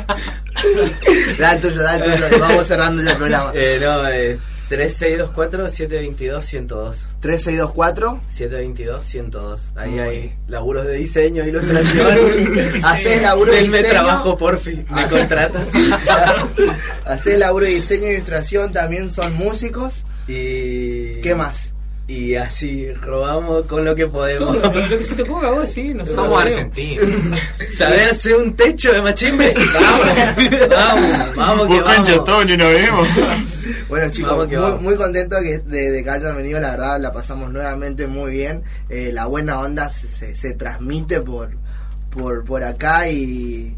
Da el tuyo, da el tuyo. Vamos cerrando ya el programa. Eh, no, eh, 3624-722-102. 3624. 722-102. Ahí Muy hay bien. laburos de diseño, ilustración. Haces laburo de Denme diseño. trabajo, porfi. ¿Me Haces- contratas? Haces laburo de diseño e ilustración, también son músicos. y... ¿Qué más? Y así robamos con lo que podemos. Todo, lo que se te ocurra vos, sí, nosotros Somos argentinos. ¿Sabés hacer un techo de machimbe? Vamos, vamos, vamos que Buscan vamos. Tony, nos vemos. Bueno chicos, muy, muy contento que, de, de que hayan venido, la verdad la pasamos nuevamente muy bien. Eh, la buena onda se, se, se transmite por, por, por acá y,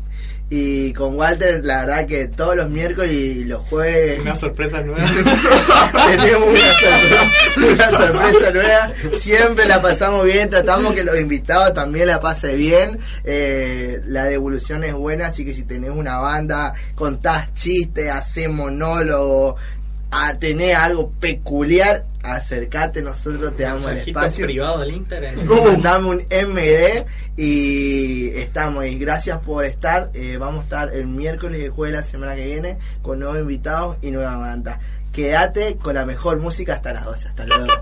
y con Walter la verdad que todos los miércoles y los jueves Una sorpresa nueva. tenemos una sorpresa, una sorpresa nueva. Siempre la pasamos bien, tratamos que los invitados también la pasen bien. Eh, la devolución es buena, así que si tenés una banda, contás chistes, hacés monólogo, a tener algo peculiar, acércate, nosotros te damos el espacio. privado del Instagram. Mandame un MD y estamos. Y gracias por estar. Eh, vamos a estar el miércoles y el jueves de la semana que viene con nuevos invitados y nueva banda. Quédate con la mejor música hasta las 12. Hasta luego.